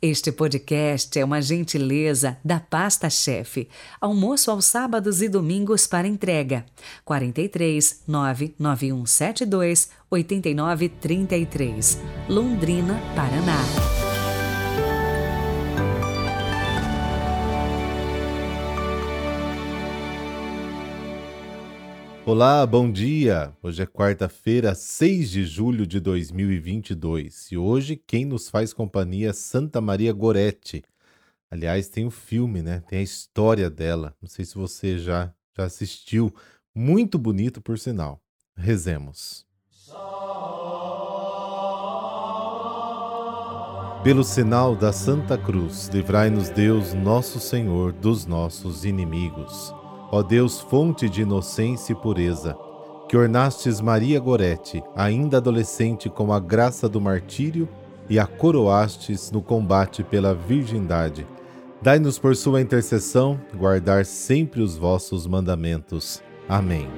Este podcast é uma gentileza da Pasta Chefe. Almoço aos sábados e domingos para entrega. 43 99172 8933, Londrina, Paraná. Olá, bom dia! Hoje é quarta-feira, 6 de julho de 2022 e hoje quem nos faz companhia é Santa Maria Goretti. Aliás, tem o um filme, né? Tem a história dela. Não sei se você já, já assistiu. Muito bonito, por sinal. Rezemos. Pelo sinal da Santa Cruz, livrai-nos Deus, nosso Senhor, dos nossos inimigos. Ó Deus, fonte de inocência e pureza, que ornastes Maria Gorete, ainda adolescente, com a graça do martírio e a coroastes no combate pela virgindade. Dai-nos por sua intercessão guardar sempre os vossos mandamentos. Amém.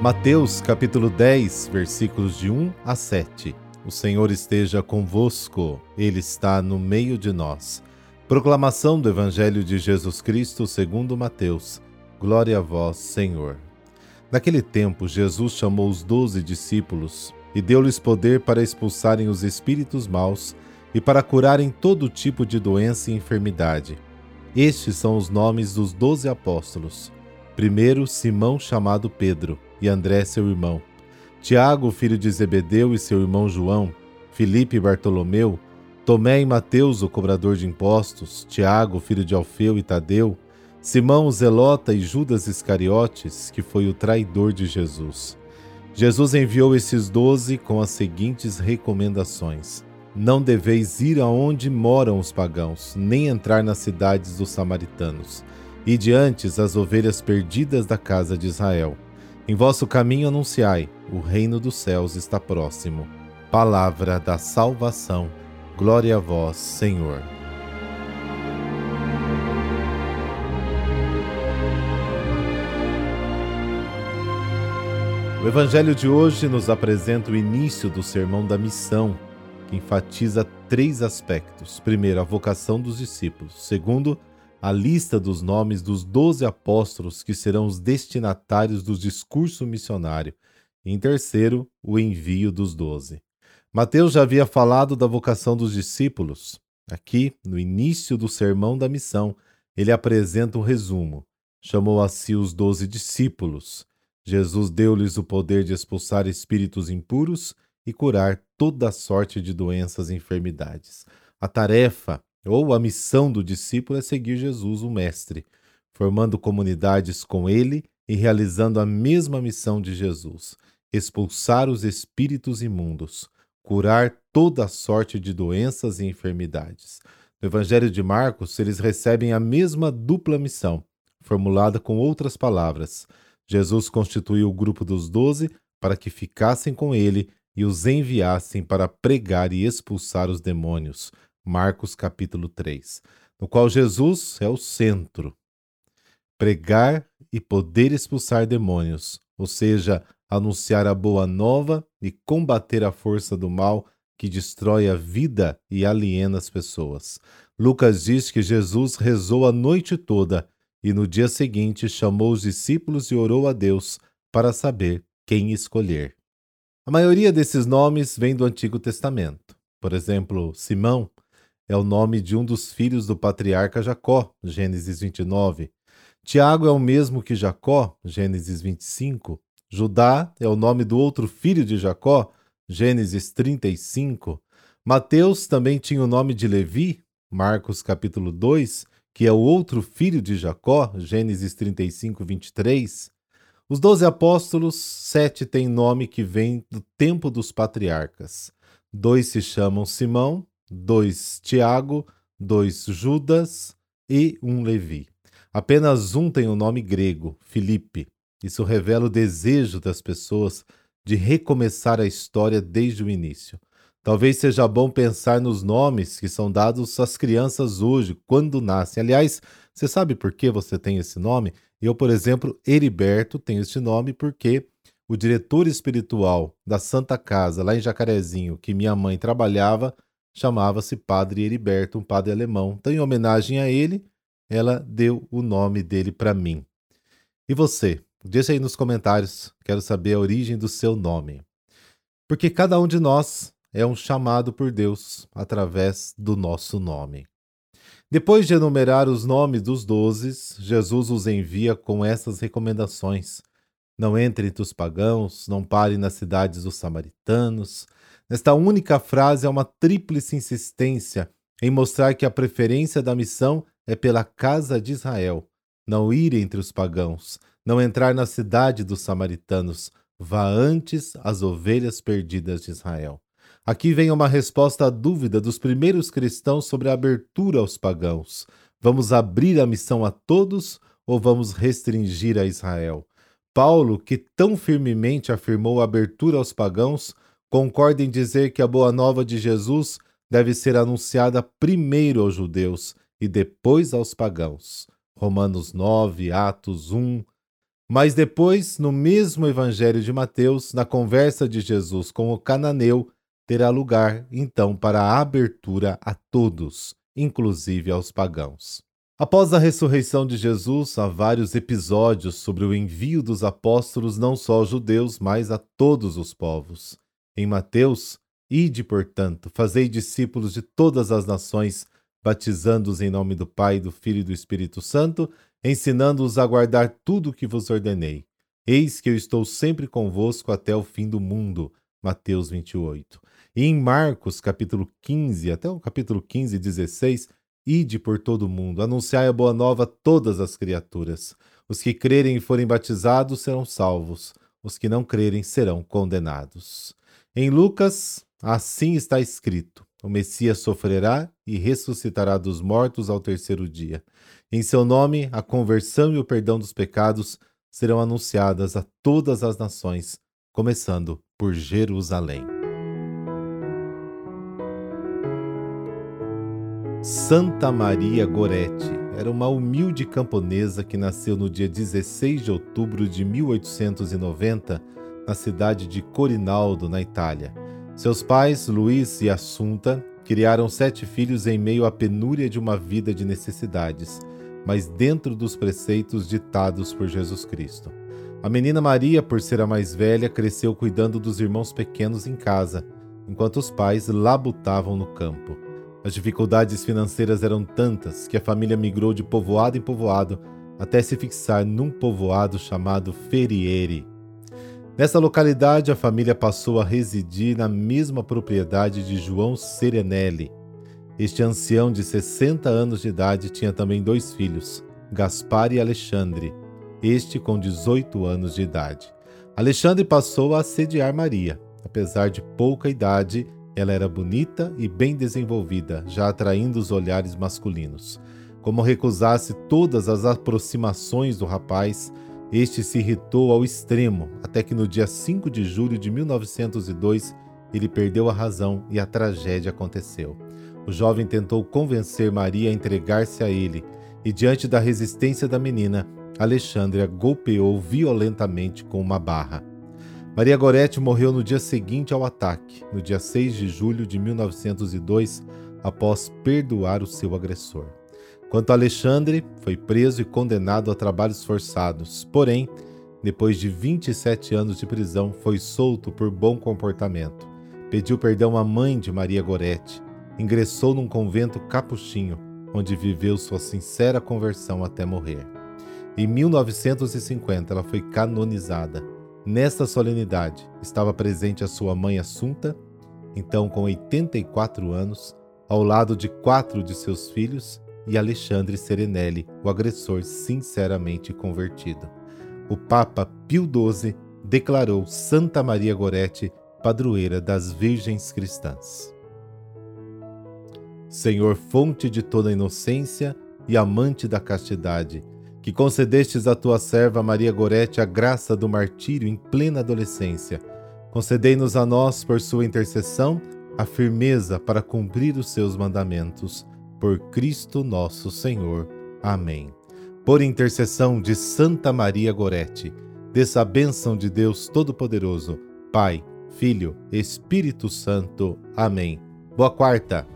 Mateus capítulo 10, versículos de 1 a 7. O Senhor esteja convosco, Ele está no meio de nós. Proclamação do Evangelho de Jesus Cristo segundo Mateus. Glória a vós, Senhor. Naquele tempo, Jesus chamou os doze discípulos e deu-lhes poder para expulsarem os espíritos maus e para curarem todo tipo de doença e enfermidade. Estes são os nomes dos doze apóstolos. Primeiro, Simão, chamado Pedro, e André, seu irmão. Tiago, filho de Zebedeu, e seu irmão João, Filipe e Bartolomeu, Tomé e Mateus, o cobrador de impostos, Tiago, filho de Alfeu e Tadeu, Simão Zelota e Judas Iscariotes, que foi o traidor de Jesus. Jesus enviou esses doze com as seguintes recomendações: Não deveis ir aonde moram os pagãos, nem entrar nas cidades dos samaritanos, e diante as ovelhas perdidas da casa de Israel. Em vosso caminho anunciai: o reino dos céus está próximo. Palavra da salvação. Glória a vós, Senhor. O Evangelho de hoje nos apresenta o início do Sermão da Missão, que enfatiza três aspectos. Primeiro, a vocação dos discípulos. Segundo, a lista dos nomes dos doze apóstolos que serão os destinatários do discurso missionário. Em terceiro, o envio dos doze. Mateus já havia falado da vocação dos discípulos. Aqui, no início do sermão da missão, ele apresenta um resumo. Chamou a si os doze discípulos. Jesus deu-lhes o poder de expulsar espíritos impuros e curar toda sorte de doenças e enfermidades. A tarefa ou a missão do discípulo é seguir Jesus, o Mestre, formando comunidades com ele e realizando a mesma missão de Jesus: expulsar os espíritos imundos, curar toda sorte de doenças e enfermidades. No Evangelho de Marcos, eles recebem a mesma dupla missão, formulada com outras palavras. Jesus constituiu o grupo dos doze para que ficassem com ele e os enviassem para pregar e expulsar os demônios, Marcos capítulo 3, no qual Jesus é o centro. Pregar e poder expulsar demônios, ou seja, anunciar a boa nova e combater a força do mal que destrói a vida e aliena as pessoas. Lucas diz que Jesus rezou a noite toda e no dia seguinte chamou os discípulos e orou a Deus para saber quem escolher. A maioria desses nomes vem do Antigo Testamento. Por exemplo, Simão é o nome de um dos filhos do patriarca Jacó, Gênesis 29. Tiago é o mesmo que Jacó, Gênesis 25. Judá é o nome do outro filho de Jacó, Gênesis 35. Mateus também tinha o nome de Levi, Marcos capítulo 2, que é o outro filho de Jacó, Gênesis 35, 23. Os doze apóstolos, sete têm nome que vem do tempo dos patriarcas. Dois se chamam Simão, dois Tiago, dois Judas e um Levi. Apenas um tem o nome grego, Filipe. Isso revela o desejo das pessoas de recomeçar a história desde o início. Talvez seja bom pensar nos nomes que são dados às crianças hoje, quando nascem. Aliás, você sabe por que você tem esse nome? Eu, por exemplo, Heriberto, tenho este nome porque o diretor espiritual da Santa Casa, lá em Jacarezinho, que minha mãe trabalhava, chamava-se Padre Heriberto, um padre alemão. Então, em homenagem a ele, ela deu o nome dele para mim. E você? Deixa aí nos comentários, quero saber a origem do seu nome. Porque cada um de nós é um chamado por Deus através do nosso nome. Depois de enumerar os nomes dos doze, Jesus os envia com essas recomendações. Não entre entre os pagãos, não pare nas cidades dos samaritanos. Nesta única frase há uma tríplice insistência em mostrar que a preferência da missão é pela casa de Israel. Não ir entre os pagãos, não entrar na cidade dos samaritanos, vá antes às ovelhas perdidas de Israel. Aqui vem uma resposta à dúvida dos primeiros cristãos sobre a abertura aos pagãos. Vamos abrir a missão a todos ou vamos restringir a Israel? Paulo, que tão firmemente afirmou a abertura aos pagãos, concorda em dizer que a boa nova de Jesus deve ser anunciada primeiro aos judeus e depois aos pagãos. Romanos 9, Atos 1. Mas depois, no mesmo Evangelho de Mateus, na conversa de Jesus com o cananeu, terá lugar, então, para a abertura a todos, inclusive aos pagãos. Após a ressurreição de Jesus, há vários episódios sobre o envio dos apóstolos não só aos judeus, mas a todos os povos. Em Mateus, ide, portanto, fazei discípulos de todas as nações, batizando-os em nome do Pai, do Filho e do Espírito Santo, ensinando-os a guardar tudo o que vos ordenei. Eis que eu estou sempre convosco até o fim do mundo. Mateus 28. E em Marcos, capítulo 15, até o capítulo 15, 16, ide por todo o mundo, anunciai a boa nova a todas as criaturas. Os que crerem e forem batizados serão salvos, os que não crerem serão condenados. Em Lucas, assim está escrito: o Messias sofrerá e ressuscitará dos mortos ao terceiro dia. Em seu nome, a conversão e o perdão dos pecados serão anunciadas a todas as nações, começando por Jerusalém. Santa Maria Goretti era uma humilde camponesa que nasceu no dia 16 de outubro de 1890 na cidade de Corinaldo, na Itália. Seus pais, Luiz e Assunta, criaram sete filhos em meio à penúria de uma vida de necessidades, mas dentro dos preceitos ditados por Jesus Cristo. A menina Maria, por ser a mais velha, cresceu cuidando dos irmãos pequenos em casa, enquanto os pais labutavam no campo. As dificuldades financeiras eram tantas que a família migrou de povoado em povoado até se fixar num povoado chamado Feriere, Nessa localidade, a família passou a residir na mesma propriedade de João Serenelli. Este ancião de 60 anos de idade tinha também dois filhos, Gaspar e Alexandre, este com 18 anos de idade. Alexandre passou a assediar Maria. Apesar de pouca idade, ela era bonita e bem desenvolvida, já atraindo os olhares masculinos. Como recusasse todas as aproximações do rapaz, este se irritou ao extremo, até que no dia 5 de julho de 1902 ele perdeu a razão e a tragédia aconteceu. O jovem tentou convencer Maria a entregar-se a ele, e diante da resistência da menina, Alexandre a golpeou violentamente com uma barra. Maria Goretti morreu no dia seguinte ao ataque, no dia 6 de julho de 1902, após perdoar o seu agressor. Quanto a Alexandre, foi preso e condenado a trabalhos forçados. Porém, depois de 27 anos de prisão, foi solto por bom comportamento. Pediu perdão à mãe de Maria Goretti. Ingressou num convento capuchinho, onde viveu sua sincera conversão até morrer. Em 1950, ela foi canonizada. Nesta solenidade, estava presente a sua mãe Assunta, então com 84 anos, ao lado de quatro de seus filhos e Alexandre Serenelli, o agressor sinceramente convertido. O Papa Pio XII declarou Santa Maria Goretti padroeira das virgens cristãs. Senhor, fonte de toda inocência e amante da castidade, que concedestes à tua serva Maria Goretti a graça do martírio em plena adolescência, concedei-nos a nós, por sua intercessão, a firmeza para cumprir os seus mandamentos por Cristo nosso Senhor. Amém. Por intercessão de Santa Maria Gorete, Desça a bênção de Deus Todo-Poderoso, Pai, Filho, Espírito Santo. Amém. Boa quarta.